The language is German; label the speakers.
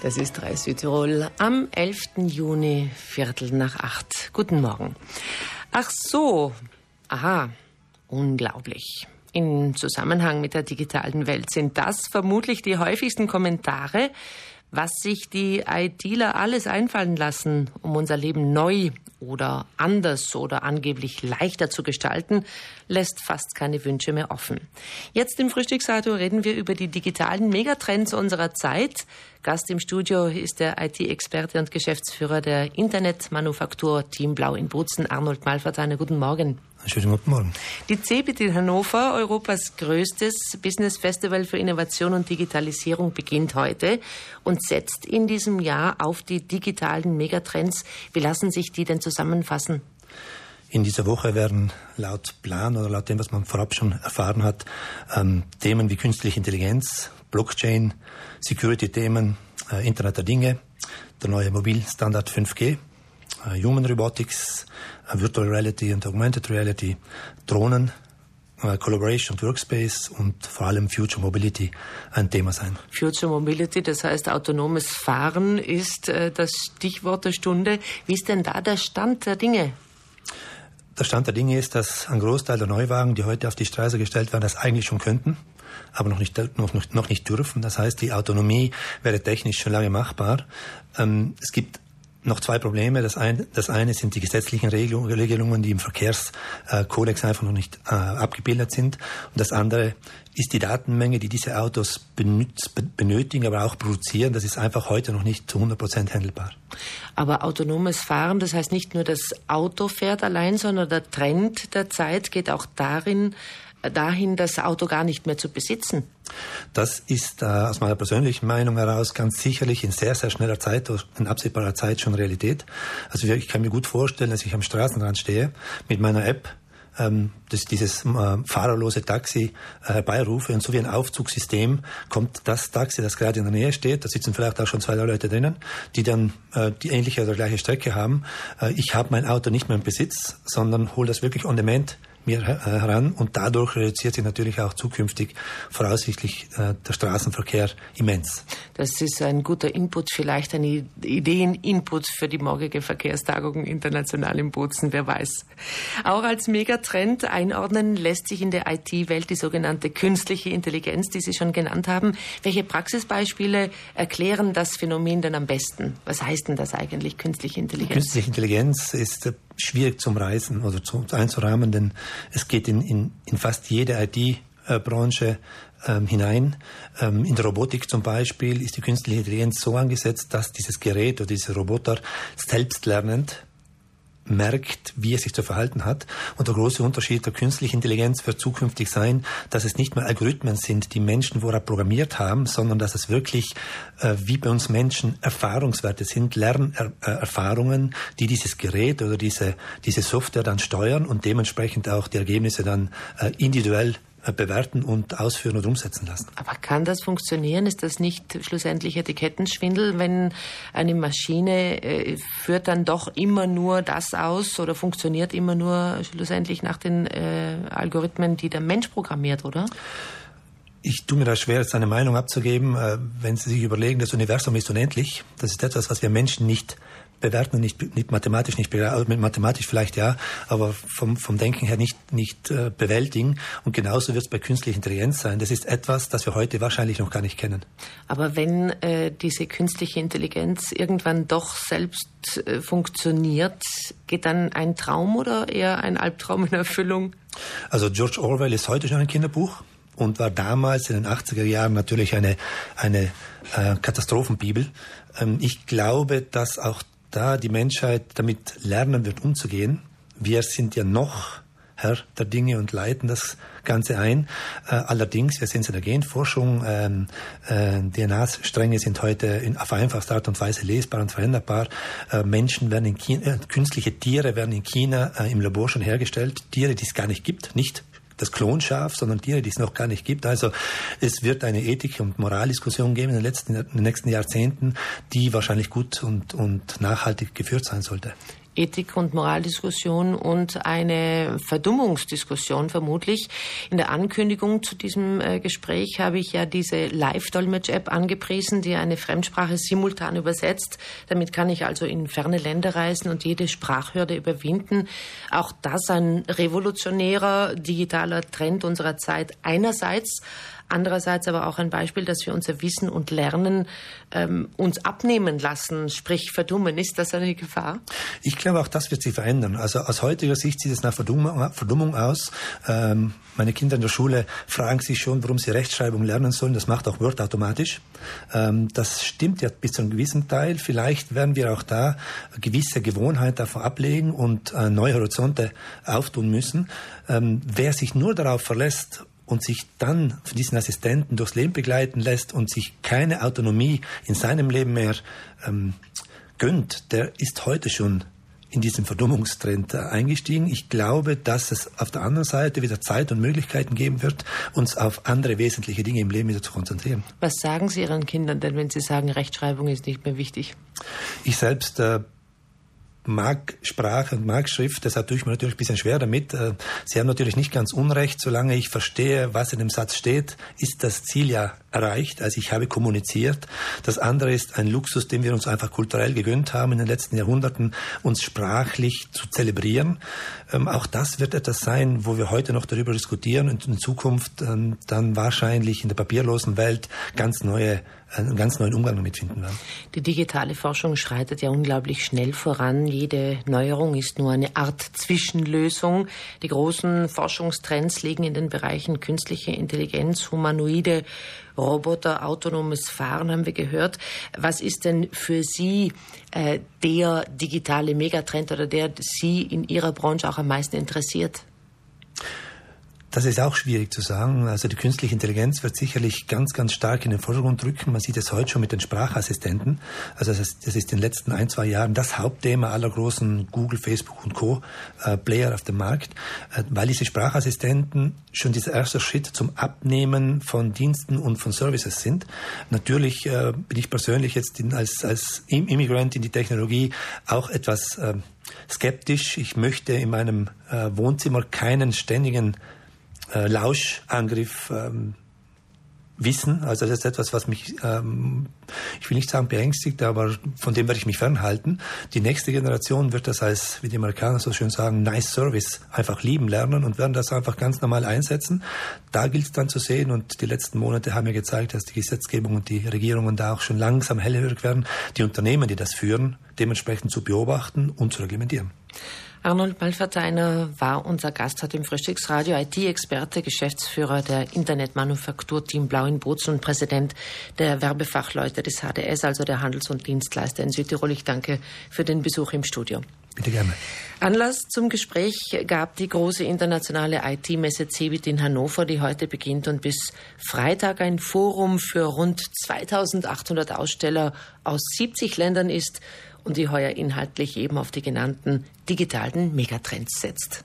Speaker 1: Das ist 3 Südtirol am 11. Juni, Viertel nach acht. Guten Morgen. Ach so, aha, unglaublich. In Zusammenhang mit der digitalen Welt sind das vermutlich die häufigsten Kommentare, was sich die ITler alles einfallen lassen, um unser Leben neu oder anders oder angeblich leichter zu gestalten, lässt fast keine Wünsche mehr offen. Jetzt im Frühstücksradio reden wir über die digitalen Megatrends unserer Zeit. Gast im Studio ist der IT-Experte und Geschäftsführer der Internetmanufaktur Team Blau in Bozen, Arnold Malverteiner. Guten Morgen.
Speaker 2: Schönen guten Morgen.
Speaker 1: Die CeBIT in Hannover, Europas größtes Business Festival für Innovation und Digitalisierung, beginnt heute und setzt in diesem Jahr auf die digitalen Megatrends. Wie lassen sich die denn zusammenfassen?
Speaker 2: In dieser Woche werden laut Plan oder laut dem, was man vorab schon erfahren hat, ähm, Themen wie künstliche Intelligenz, Blockchain, Security-Themen, äh, Internet der Dinge, der neue Mobilstandard 5G, äh, Human Robotics, äh, Virtual Reality und Augmented Reality, Drohnen, äh, Collaboration und Workspace und vor allem Future Mobility ein Thema sein.
Speaker 1: Future Mobility, das heißt autonomes Fahren, ist das Stichwort der Stunde. Wie ist denn da der Stand der Dinge?
Speaker 2: Der Stand der Dinge ist, dass ein Großteil der Neuwagen, die heute auf die Straße gestellt werden, das eigentlich schon könnten, aber noch nicht, noch, noch nicht dürfen. Das heißt, die Autonomie wäre technisch schon lange machbar. Ähm, es gibt noch zwei Probleme. Das eine, das eine sind die gesetzlichen Regelungen, die im Verkehrskodex einfach noch nicht äh, abgebildet sind. Und das andere ist die Datenmenge, die diese Autos benötigen, aber auch produzieren. Das ist einfach heute noch nicht zu 100 Prozent handelbar.
Speaker 1: Aber autonomes Fahren, das heißt nicht nur das Auto fährt allein, sondern der Trend der Zeit geht auch darin, dahin, das Auto gar nicht mehr zu besitzen.
Speaker 2: Das ist äh, aus meiner persönlichen Meinung heraus ganz sicherlich in sehr, sehr schneller Zeit, in absehbarer Zeit schon Realität. Also ich kann mir gut vorstellen, dass ich am Straßenrand stehe mit meiner App ähm, das, dieses äh, fahrerlose Taxi äh, herbeirufe und so wie ein Aufzugssystem kommt das Taxi, das gerade in der Nähe steht, da sitzen vielleicht auch schon zwei Leute drinnen, die dann äh, die ähnliche oder gleiche Strecke haben. Äh, ich habe mein Auto nicht mehr im Besitz, sondern hole das wirklich on demand mir heran und dadurch reduziert sich natürlich auch zukünftig voraussichtlich äh, der Straßenverkehr immens.
Speaker 1: Das ist ein guter Input, vielleicht ein Ideen-Input für die morgige Verkehrstagung international in Bozen, wer weiß. Auch als Megatrend einordnen lässt sich in der IT-Welt die sogenannte künstliche Intelligenz, die Sie schon genannt haben. Welche Praxisbeispiele erklären das Phänomen denn am besten? Was heißt denn das eigentlich, künstliche Intelligenz?
Speaker 2: Künstliche Intelligenz ist schwierig zum Reisen oder zu, einzurahmen, denn es geht in, in, in fast jede IT-Branche ähm, hinein. Ähm, in der Robotik zum Beispiel ist die künstliche Intelligenz so angesetzt, dass dieses Gerät oder dieser Roboter selbstlernend merkt, wie er sich zu verhalten hat. Und der große Unterschied der künstlichen Intelligenz wird zukünftig sein, dass es nicht mehr Algorithmen sind, die Menschen vorher programmiert haben, sondern dass es wirklich, äh, wie bei uns Menschen, Erfahrungswerte sind, Lernerfahrungen, die dieses Gerät oder diese, diese Software dann steuern und dementsprechend auch die Ergebnisse dann äh, individuell bewerten und ausführen und umsetzen lassen.
Speaker 1: Aber kann das funktionieren? Ist das nicht schlussendlich Etikettenschwindel, wenn eine Maschine äh, führt dann doch immer nur das aus oder funktioniert immer nur schlussendlich nach den äh, Algorithmen, die der Mensch programmiert, oder?
Speaker 2: Ich tue mir da schwer, jetzt eine Meinung abzugeben. Äh, wenn Sie sich überlegen, das Universum ist unendlich. Das ist etwas, was wir Menschen nicht bewerten und nicht, nicht mathematisch nicht also mit mathematisch vielleicht ja, aber vom, vom Denken her nicht, nicht äh, bewältigen. Und genauso wird es bei künstlicher Intelligenz sein. Das ist etwas, das wir heute wahrscheinlich noch gar nicht kennen.
Speaker 1: Aber wenn äh, diese künstliche Intelligenz irgendwann doch selbst äh, funktioniert, geht dann ein Traum oder eher ein Albtraum in Erfüllung?
Speaker 2: Also George Orwell ist heute schon ein Kinderbuch und war damals in den 80er Jahren natürlich eine, eine äh, Katastrophenbibel. Ähm, ich glaube, dass auch da die Menschheit damit lernen wird, umzugehen. Wir sind ja noch Herr der Dinge und leiten das Ganze ein. Äh, allerdings, wir sehen es in der Genforschung, ähm, äh, DNA-Stränge sind heute in, auf einfachste Art und Weise lesbar und veränderbar. Äh, Menschen werden in China, äh, künstliche Tiere werden in China äh, im Labor schon hergestellt. Tiere, die es gar nicht gibt, nicht das Klonschaf, sondern Tiere, die es noch gar nicht gibt. Also es wird eine Ethik- und Moraldiskussion geben in den, letzten, in den nächsten Jahrzehnten, die wahrscheinlich gut und, und nachhaltig geführt sein sollte.
Speaker 1: Ethik- und Moraldiskussion und eine Verdummungsdiskussion vermutlich. In der Ankündigung zu diesem äh, Gespräch habe ich ja diese Live-Dolmetsch-App angepriesen, die eine Fremdsprache simultan übersetzt. Damit kann ich also in ferne Länder reisen und jede Sprachhürde überwinden. Auch das ein revolutionärer digitaler Trend unserer Zeit einerseits. Andererseits aber auch ein Beispiel, dass wir unser Wissen und Lernen ähm, uns abnehmen lassen, sprich verdummen. Ist das eine Gefahr?
Speaker 2: Ich glaube, auch das wird sich verändern. Also aus heutiger Sicht sieht es nach Verdummung, Verdummung aus. Ähm, meine Kinder in der Schule fragen sich schon, warum sie Rechtschreibung lernen sollen. Das macht auch Word automatisch. Ähm, das stimmt ja bis zu einem gewissen Teil. Vielleicht werden wir auch da gewisse Gewohnheiten davon ablegen und äh, neue Horizonte auftun müssen. Ähm, wer sich nur darauf verlässt, und sich dann von diesen Assistenten durchs Leben begleiten lässt und sich keine Autonomie in seinem Leben mehr ähm, gönnt, der ist heute schon in diesem Verdummungstrend äh, eingestiegen. Ich glaube, dass es auf der anderen Seite wieder Zeit und Möglichkeiten geben wird, uns auf andere wesentliche Dinge im Leben wieder zu konzentrieren.
Speaker 1: Was sagen Sie Ihren Kindern denn, wenn Sie sagen, Rechtschreibung ist nicht mehr wichtig?
Speaker 2: Ich selbst äh, mag Sprache und mag Schrift, deshalb tue ich mir natürlich ein bisschen schwer damit. Äh, Sie haben natürlich nicht ganz unrecht, solange ich verstehe, was in dem Satz steht, ist das Ziel ja erreicht. Also ich habe kommuniziert. Das andere ist ein Luxus, den wir uns einfach kulturell gegönnt haben in den letzten Jahrhunderten, uns sprachlich zu zelebrieren. Ähm, auch das wird etwas sein, wo wir heute noch darüber diskutieren und in Zukunft ähm, dann wahrscheinlich in der papierlosen Welt ganz neue einen ganz neuen Umgang damit finden werden.
Speaker 1: Die digitale Forschung schreitet ja unglaublich schnell voran. Jede Neuerung ist nur eine Art Zwischenlösung. Die großen Forschungstrends liegen in den Bereichen künstliche Intelligenz, humanoide Roboter, autonomes Fahren haben wir gehört. Was ist denn für Sie äh, der digitale Megatrend oder der Sie in Ihrer Branche auch am meisten interessiert?
Speaker 2: Das ist auch schwierig zu sagen. Also die künstliche Intelligenz wird sicherlich ganz, ganz stark in den Vordergrund rücken. Man sieht es heute schon mit den Sprachassistenten. Also das ist, das ist in den letzten ein, zwei Jahren das Hauptthema aller großen Google, Facebook und Co. Äh, Player auf dem Markt, äh, weil diese Sprachassistenten schon dieser erste Schritt zum Abnehmen von Diensten und von Services sind. Natürlich äh, bin ich persönlich jetzt in, als, als Immigrant in die Technologie auch etwas äh, skeptisch. Ich möchte in meinem Wohnzimmer keinen ständigen äh, Lauschangriff ähm, wissen. Also das ist etwas, was mich, ähm, ich will nicht sagen beängstigt, aber von dem werde ich mich fernhalten. Die nächste Generation wird das als, wie die Amerikaner so schön sagen, nice service einfach lieben lernen und werden das einfach ganz normal einsetzen. Da gilt es dann zu sehen und die letzten Monate haben ja gezeigt, dass die Gesetzgebung und die Regierungen da auch schon langsam hellhörig werden, die Unternehmen, die das führen, dementsprechend zu beobachten und zu reglementieren.
Speaker 1: Arnold Malverteiner war unser Gast heute im Frühstücksradio, IT-Experte, Geschäftsführer der Internetmanufaktur-Team Blau in Bozen und Präsident der Werbefachleute des HDS, also der Handels- und Dienstleister in Südtirol. Ich danke für den Besuch im Studio.
Speaker 2: Bitte gerne.
Speaker 1: Anlass zum Gespräch gab die große internationale IT-Messe CeBIT in Hannover, die heute beginnt und bis Freitag ein Forum für rund 2800 Aussteller aus 70 Ländern ist und die heuer inhaltlich eben auf die genannten digitalen Megatrends setzt.